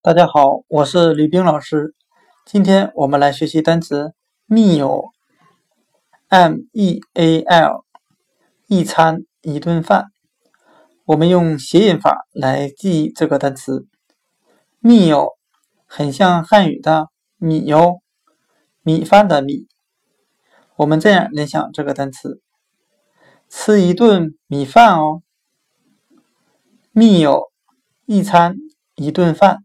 大家好，我是吕冰老师。今天我们来学习单词 meal，m-e-a-l，一餐一顿饭。我们用谐音法来记忆这个单词 meal，很像汉语的米哟，米饭的米。我们这样联想这个单词：吃一顿米饭哦。meal，一餐一顿饭。